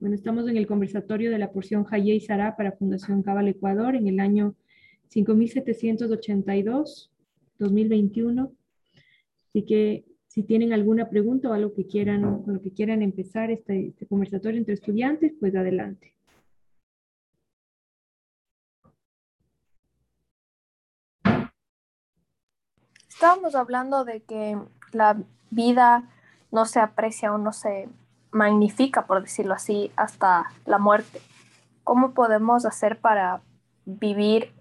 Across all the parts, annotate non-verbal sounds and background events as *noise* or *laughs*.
Bueno, estamos en el conversatorio de la porción Haye y Sara para Fundación Cabal Ecuador en el año 5782, 2021. Así que si tienen alguna pregunta o algo que quieran, con lo que quieran empezar este, este conversatorio entre estudiantes, pues adelante. Estábamos hablando de que la vida no se aprecia o no se magnifica, por decirlo así, hasta la muerte. ¿Cómo podemos hacer para vivir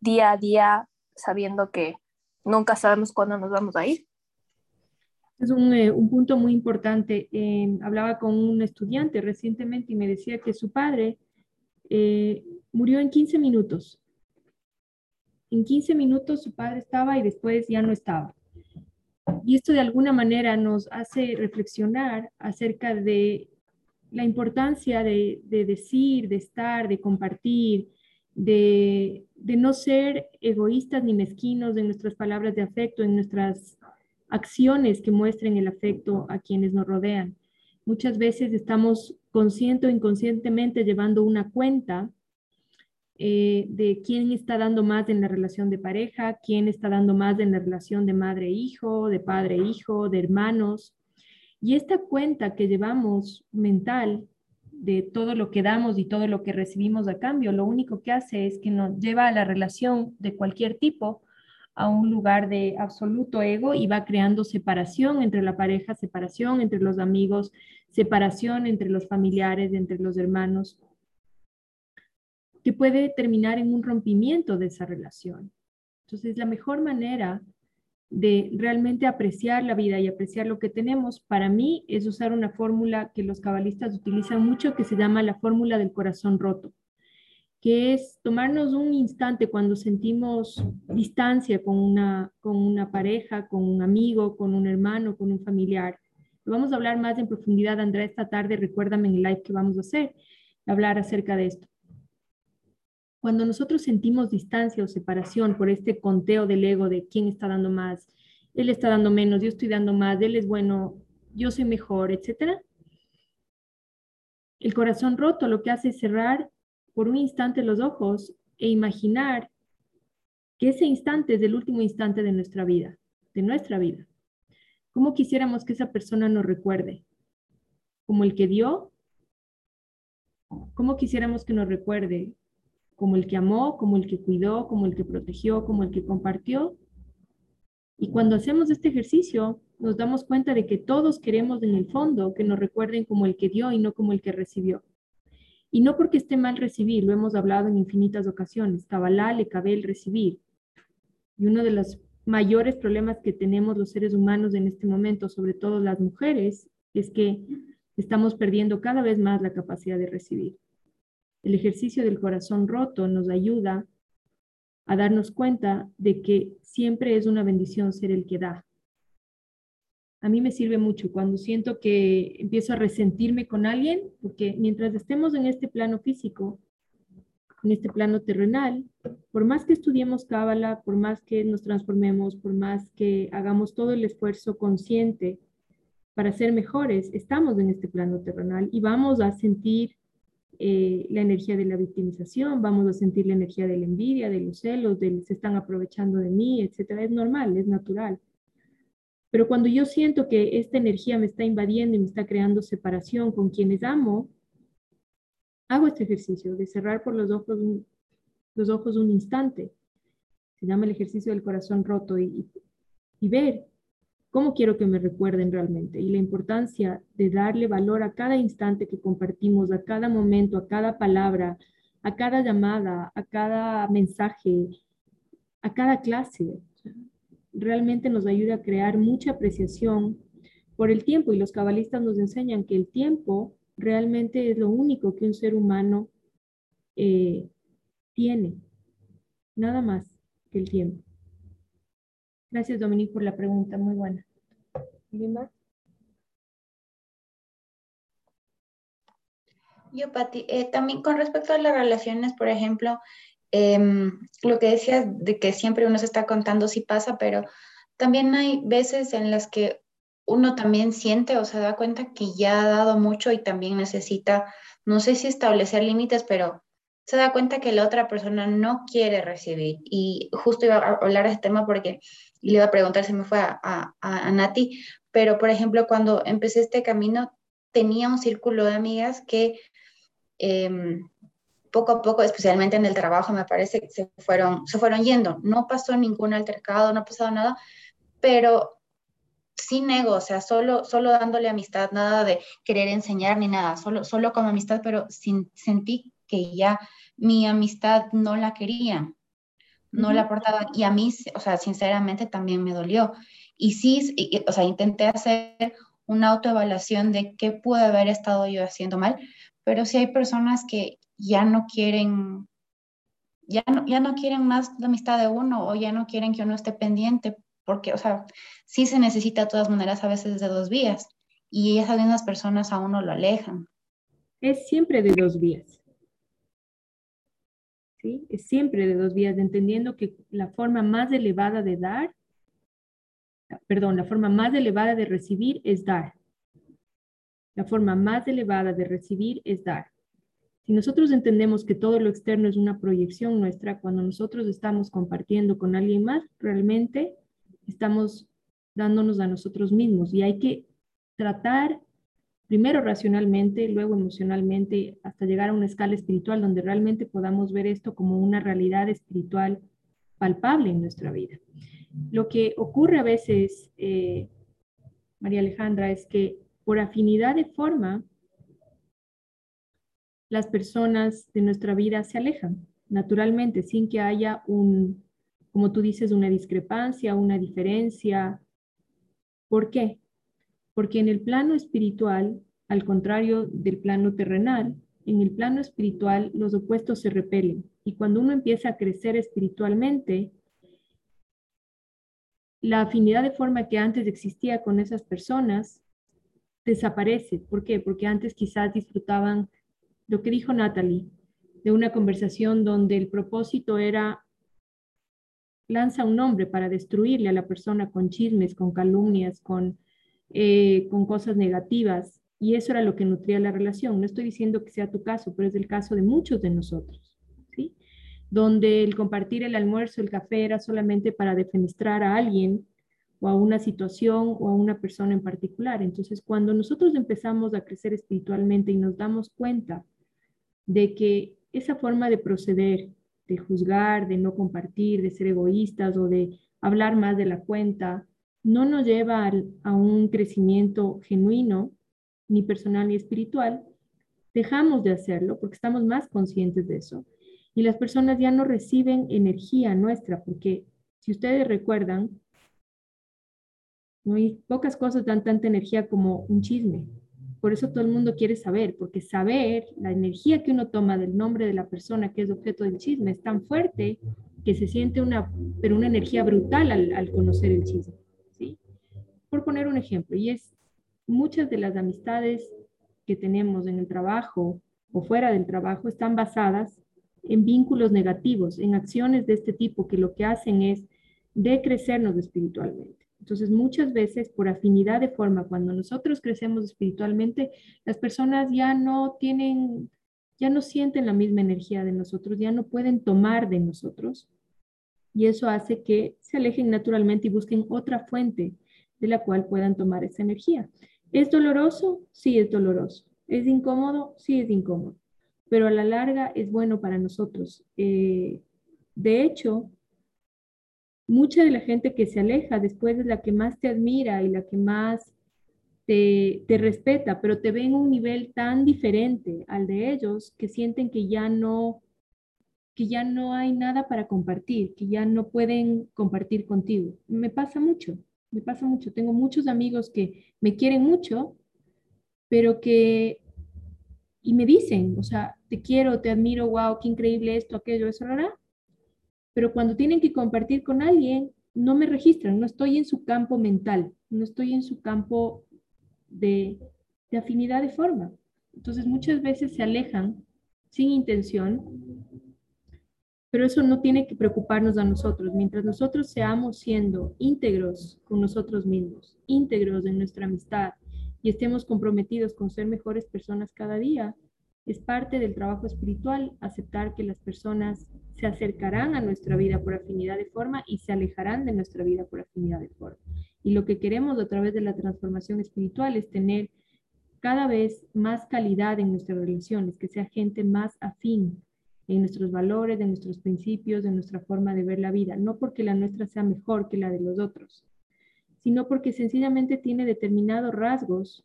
día a día sabiendo que nunca sabemos cuándo nos vamos a ir? Es un, eh, punto muy importante. hablaba con un estudiante recientemente y me decía que su padre eh, murió en 15 minutos. En 15 minutos su padre estaba y después ya no estaba. Y esto de alguna manera nos hace reflexionar acerca de la importancia de, decir, de estar, de compartir, de, de, no ser egoístas ni mezquinos en nuestras palabras de afecto, en nuestras acciones que muestren el afecto a quienes nos rodean. Muchas veces estamos consciente o inconscientemente llevando una cuenta eh, de quién está dando más en la relación de pareja, quién está dando más en la relación de madre-hijo, de padre-hijo, de hermanos. Y esta cuenta que llevamos mental de todo lo que damos y todo lo que recibimos a cambio, lo único que hace es que nos lleva a la relación de cualquier tipo a un lugar de absoluto ego y va creando separación entre la pareja, separación entre los amigos, separación entre los familiares, entre los hermanos que puede terminar en un rompimiento de esa relación. Entonces, la mejor manera de realmente apreciar la vida y apreciar lo que tenemos, para mí es usar una fórmula que los cabalistas utilizan mucho que se llama la fórmula del corazón roto, que es tomarnos un instante cuando sentimos distancia con una, con una pareja, con un amigo, con un hermano, con un familiar. Lo vamos a hablar más en profundidad, Andrea, esta tarde, recuérdame en el live que vamos a hacer, hablar acerca de esto. Cuando nosotros sentimos distancia o separación por este conteo del ego de quién está dando más, él está dando menos, yo estoy dando más, él es bueno, yo soy mejor, etc. El corazón roto lo que hace es cerrar por un instante los ojos e imaginar que ese instante es el último instante de nuestra vida, de nuestra vida. ¿Cómo quisiéramos que esa persona nos recuerde? ¿Como el que dio? ¿Cómo quisiéramos que nos recuerde? Como el que amó, como el que cuidó, como el que protegió, como el que compartió. Y cuando hacemos este ejercicio, nos damos cuenta de que todos queremos en el fondo que nos recuerden como el que dio y no como el que recibió. Y no porque esté mal recibir, lo hemos hablado en infinitas ocasiones, Kabbalah le cabe el recibir. Y uno de los mayores problemas que tenemos los seres humanos en este momento, sobre todo las mujeres, es que estamos perdiendo cada vez más la capacidad de recibir. El ejercicio del corazón roto nos ayuda a darnos cuenta de que siempre es una bendición ser el que da. A mí me sirve mucho cuando siento que empiezo a resentirme con alguien, porque mientras estemos en este plano físico, en este plano terrenal, por más que estudiemos Cábala, por más que nos transformemos, por más que hagamos todo el esfuerzo consciente para ser mejores, estamos en este plano terrenal y vamos a sentir eh, la energía de la victimización, vamos a sentir la energía de la envidia, de los celos, de se están aprovechando de mí, etcétera. Es normal, es natural. Pero cuando yo siento que esta energía me está invadiendo y me está creando separación con quienes amo, hago este ejercicio de cerrar por los ojos un, los ojos un instante. Se llama el ejercicio del corazón roto y ver cómo quiero que me recuerden realmente y la importancia de darle valor a cada instante que compartimos, a cada momento, a cada palabra, a cada llamada, a cada mensaje, a cada clase. Realmente nos ayuda a crear mucha apreciación por el tiempo y los cabalistas nos enseñan que el tiempo realmente es lo único que un ser humano eh, tiene, nada más que el tiempo. Gracias, Dominique, por la pregunta. Muy buena. Yo, Pati, eh, también con respecto a las relaciones, por ejemplo, em, lo que decías de que siempre uno se está contando si pasa, pero también hay veces en las que uno también siente o se da cuenta que ya ha dado mucho y también necesita, no sé si establecer límites, pero se da cuenta que la otra persona no quiere recibir. Y justo iba a hablar de este tema porque le iba a preguntar si me fue a, a, Nati, pero por ejemplo, cuando empecé este camino, tenía un círculo de amigas que em, poco a poco, especialmente en el trabajo, me parece, se fueron, se fueron yendo. No pasó ningún altercado, no ha pasado nada, pero sin ego, o sea, solo, solo dándole amistad, nada de querer enseñar ni nada, solo, solo como amistad, pero sin, sentí que ya mi amistad no la quería, no la aportaba, y a mí, o sea, sinceramente también me dolió. Y sí, o sea, intenté hacer una autoevaluación de qué pude haber estado yo haciendo mal, pero sí hay personas que ya no quieren, ya no, ya no quieren más la amistad de uno o ya no quieren que uno esté pendiente porque, o sea, sí se necesita de todas maneras a veces de dos vías y esas mismas personas a uno lo alejan. Es siempre de dos vías. ¿Sí? Es siempre de dos vías, entendiendo que la forma más elevada de dar, perdón, la forma más elevada de recibir es dar. La forma más elevada de recibir es dar. Si nosotros entendemos que todo lo externo es una proyección nuestra, cuando nosotros estamos compartiendo con alguien más, realmente estamos dándonos a nosotros mismos y hay que tratar primero racionalmente, luego emocionalmente, hasta llegar a una escala espiritual donde realmente podamos ver esto como una realidad espiritual palpable en nuestra vida. Lo que ocurre a veces, eh, María Alejandra, es que por afinidad de forma, las personas de nuestra vida se alejan naturalmente sin que haya un, como tú dices, una discrepancia, una diferencia. ¿Por qué? Porque en el plano espiritual, al contrario del plano terrenal, en el plano espiritual los opuestos se repelen. Y cuando uno empieza a crecer espiritualmente, la afinidad de forma que antes existía con esas personas desaparece. ¿Por qué? Porque antes quizás disfrutaban lo que dijo Natalie, de una conversación donde el propósito era lanza un nombre para destruirle a la persona con chismes, con calumnias, con, eh, con cosas negativas. Y eso era lo que nutría la relación. No estoy diciendo que sea tu caso, pero es el caso de muchos de nosotros, ¿sí? Donde el compartir el almuerzo, el café era solamente para defenestrar a alguien o a una situación o a una persona en particular. Entonces, cuando nosotros empezamos a crecer espiritualmente y nos damos cuenta de que esa forma de proceder de juzgar, de no compartir, de ser egoístas o de hablar más de la cuenta, no nos lleva a un crecimiento genuino, ni personal ni espiritual, dejamos de hacerlo porque estamos más conscientes de eso. Y las personas ya no reciben energía nuestra, porque si ustedes recuerdan, hay pocas cosas dan tanta energía como un chisme, por eso todo el mundo quiere saber, porque saber la energía que uno toma del nombre de la persona que es objeto del chisme es tan fuerte que se siente una, pero una energía brutal al, conocer el chisme. Por poner un ejemplo, y es muchas de las amistades que tenemos en el trabajo o fuera del trabajo están basadas en vínculos negativos, en acciones de este tipo que lo que hacen es decrecernos espiritualmente. Entonces, muchas veces por afinidad de forma, cuando nosotros crecemos espiritualmente, las personas ya no tienen, ya no sienten la misma energía de nosotros, ya no pueden tomar de nosotros. Y eso hace que se alejen naturalmente y busquen otra fuente de la cual puedan tomar esa energía. ¿Es doloroso? Sí, es doloroso. ¿Es incómodo? Sí, es incómodo. Pero a la larga es bueno para nosotros. Eh, de hecho, mucha de la gente que se aleja después es la que más te admira y la que más te, respeta, pero te ve en un nivel tan diferente al de ellos que sienten que ya no que ya no hay nada para compartir, que ya no pueden compartir contigo. Me pasa mucho, me pasa mucho. Tengo muchos amigos que me quieren mucho, pero que, y me dicen, o sea, te quiero, te admiro, wow, qué increíble esto, aquello, eso, ¿verdad? pero cuando tienen que compartir con alguien, no me registran, no estoy en su campo mental, no estoy en su campo de, afinidad de forma. Entonces muchas veces se alejan sin intención Pero eso no tiene que preocuparnos a nosotros. Mientras nosotros seamos siendo íntegros con nosotros mismos, íntegros en nuestra amistad y estemos comprometidos con ser mejores personas cada día, es parte del trabajo espiritual aceptar que las personas se acercarán a nuestra vida por afinidad de forma y se alejarán de nuestra vida por afinidad de forma. Y lo que queremos a través de la transformación espiritual es tener cada vez más calidad en nuestras relaciones, que sea gente más afín en nuestros valores, en nuestros principios, en nuestra forma de ver la vida, no porque la nuestra sea mejor que la de los otros, sino porque sencillamente tiene determinados rasgos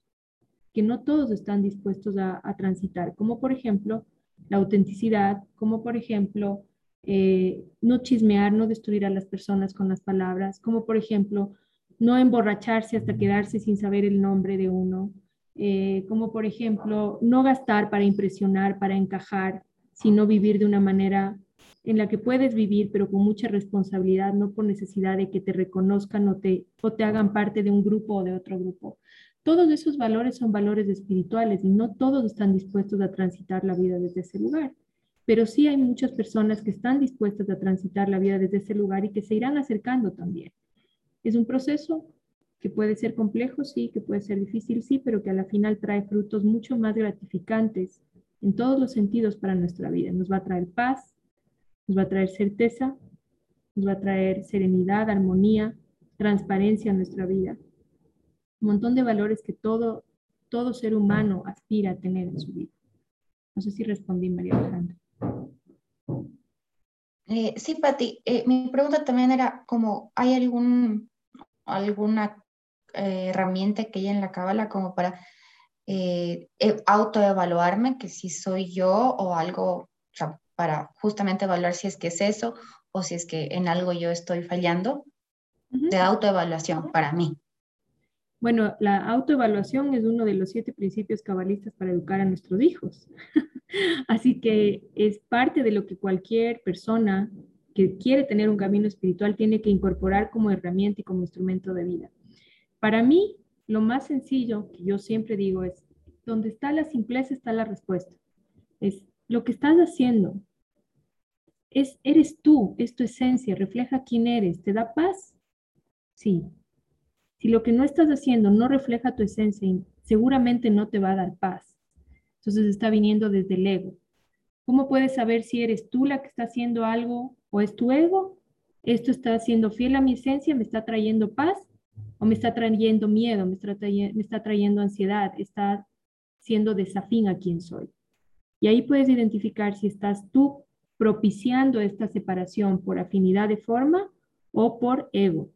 que no todos están dispuestos a, transitar, como por ejemplo la autenticidad, como por ejemplo eh, no chismear, no destruir a las personas con las palabras, como por ejemplo no emborracharse hasta quedarse sin saber el nombre de uno, eh, como por ejemplo no gastar para impresionar, para encajar, sino vivir de una manera en la que puedes vivir, pero con mucha responsabilidad, no por necesidad de que te reconozcan o te, o te hagan parte de un grupo o de otro grupo. Todos esos valores son valores espirituales y no todos están dispuestos a transitar la vida desde ese lugar. Pero sí hay muchas personas que están dispuestas a transitar la vida desde ese lugar y que se irán acercando también. Es un proceso que puede ser complejo, sí, que puede ser difícil, sí, pero que a la final trae frutos mucho más gratificantes en todos los sentidos para nuestra vida. Nos va a traer paz, nos va a traer certeza, nos va a traer serenidad, armonía, transparencia en nuestra vida. Un montón de valores que todo, todo ser humano aspira a tener en su vida. No sé si respondí, María Alejandra. Eh, sí, Pati, eh, mi pregunta también era como, ¿hay algún, alguna eh, herramienta que hay en la cábala como para eh, e, autoevaluarme, que si soy yo o algo, para justamente evaluar si es que es eso o si es que en algo yo estoy fallando, de autoevaluación para mí. Bueno, la autoevaluación es uno de los siete principios cabalistas para educar a nuestros hijos. *laughs* Así que es parte de lo que cualquier persona que quiere tener un camino espiritual tiene que incorporar como herramienta y como instrumento de vida. Para mí, lo más sencillo que yo siempre digo es, donde está la simpleza está la respuesta. Es lo que estás haciendo. Es, eres tú, es tu esencia, refleja quién eres. ¿Te da paz? Sí. Si lo que no estás haciendo no refleja tu esencia, seguramente no te va a dar paz. Entonces está viniendo desde el ego. ¿Cómo puedes saber si eres tú la que está haciendo algo o es tu ego? ¿Esto está siendo fiel a mi esencia? ¿Me está trayendo paz? ¿O me está trayendo miedo? ¿Me está, trayendo, me está trayendo ansiedad? ¿Está siendo desafín a quien soy? Y ahí puedes identificar si estás tú propiciando esta separación por afinidad de forma o por ego.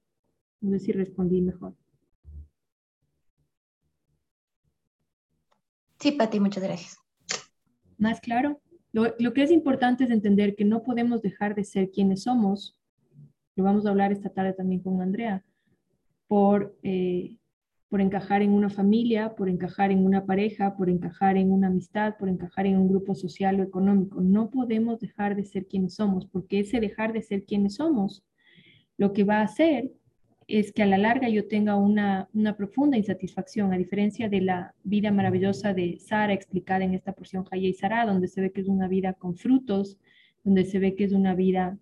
No sé si respondí mejor. Sí, Pati, muchas gracias. ¿Más claro? Lo, lo, que es importante es entender que no podemos dejar de ser quienes somos. Lo vamos a hablar esta tarde también con Andrea. Por, eh, por encajar en una familia, por encajar en una pareja, por encajar en una amistad, por encajar en un grupo social o económico. No podemos dejar de ser quienes somos, porque ese dejar de ser quienes somos lo que va a hacer es que a la larga yo tenga una, profunda insatisfacción, a diferencia de la vida maravillosa de Sara explicada en esta porción Jaya y Sara, donde se ve que es una vida con frutos, donde se ve que es una vida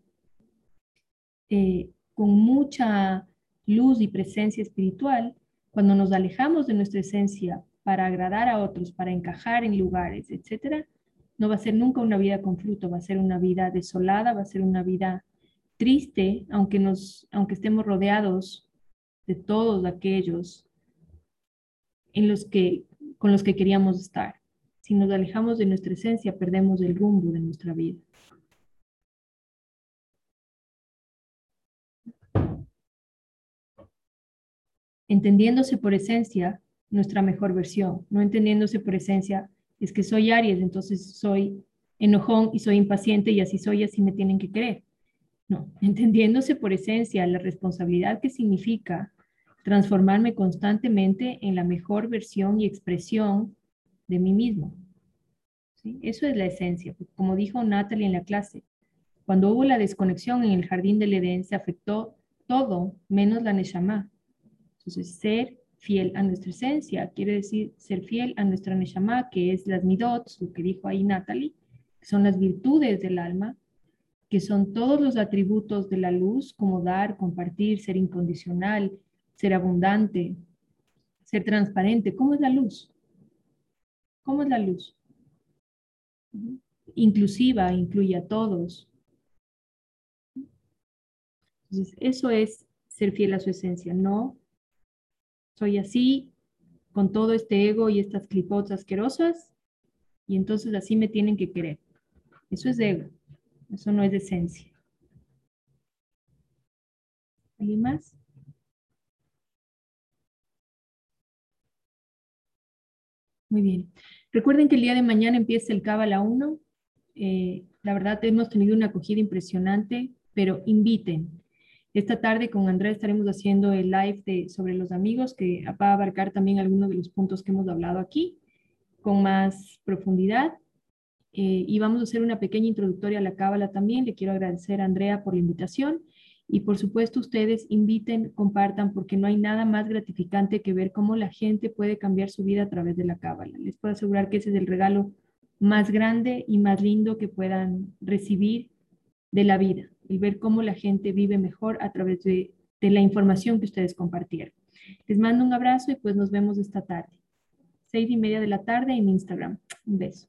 eh, con mucha luz y presencia espiritual, cuando nos alejamos de nuestra esencia para agradar a otros, para encajar en lugares, etcétera, no va a ser nunca una vida con fruto, va a ser una vida desolada, va a ser una vida triste, aunque, nos, aunque estemos rodeados de todos aquellos en los que, con los que queríamos estar. Si nos alejamos de nuestra esencia, perdemos el rumbo de nuestra vida. Entendiéndose por esencia nuestra mejor versión, no entendiéndose por esencia es que soy Aries, entonces soy enojón y soy impaciente y así soy, así me tienen que creer. No, *laughs* entendiéndose por esencia la responsabilidad que significa transformarme constantemente en la mejor versión y expresión de mí mismo. Eso es la esencia. Como dijo Natalie en la clase, cuando hubo la desconexión en el jardín del Edén, se afectó todo menos la Neshama. Entonces, ser fiel a nuestra esencia quiere decir ser fiel a nuestra Neshama, que es las midot, lo que dijo ahí Natalie, que son las virtudes del alma, que son todos los atributos de la luz, como dar, compartir, ser incondicional, ser abundante, ser transparente. ¿Cómo es la luz? ¿Cómo es la luz? Inclusiva, incluye a todos. Entonces, eso es ser fiel a su esencia. No soy así, con todo este ego y estas clipotas asquerosas, y entonces así me tienen que querer. Eso es ego, eso no es esencia. ¿Alguien más? Muy bien. Recuerden que el día de mañana empieza el Cábala 1. Eh, la verdad hemos tenido una acogida impresionante, pero inviten. Esta tarde con Andrea estaremos haciendo el live de, sobre los amigos que va a abarcar también algunos de los puntos que hemos hablado aquí con más profundidad. Eh, y vamos a hacer una pequeña introductoria a la cábala también. Le quiero agradecer a Andrea por la invitación. Y por supuesto ustedes inviten, compartan, porque no hay nada más gratificante que ver cómo la gente puede cambiar su vida a través de la cábala. Les puedo asegurar que ese es el regalo más grande y más lindo que puedan recibir de la vida y ver cómo la gente vive mejor a través de, de la información que ustedes compartieron. Les mando un abrazo y pues nos vemos esta tarde. Seis y media de la tarde en Instagram. Un beso.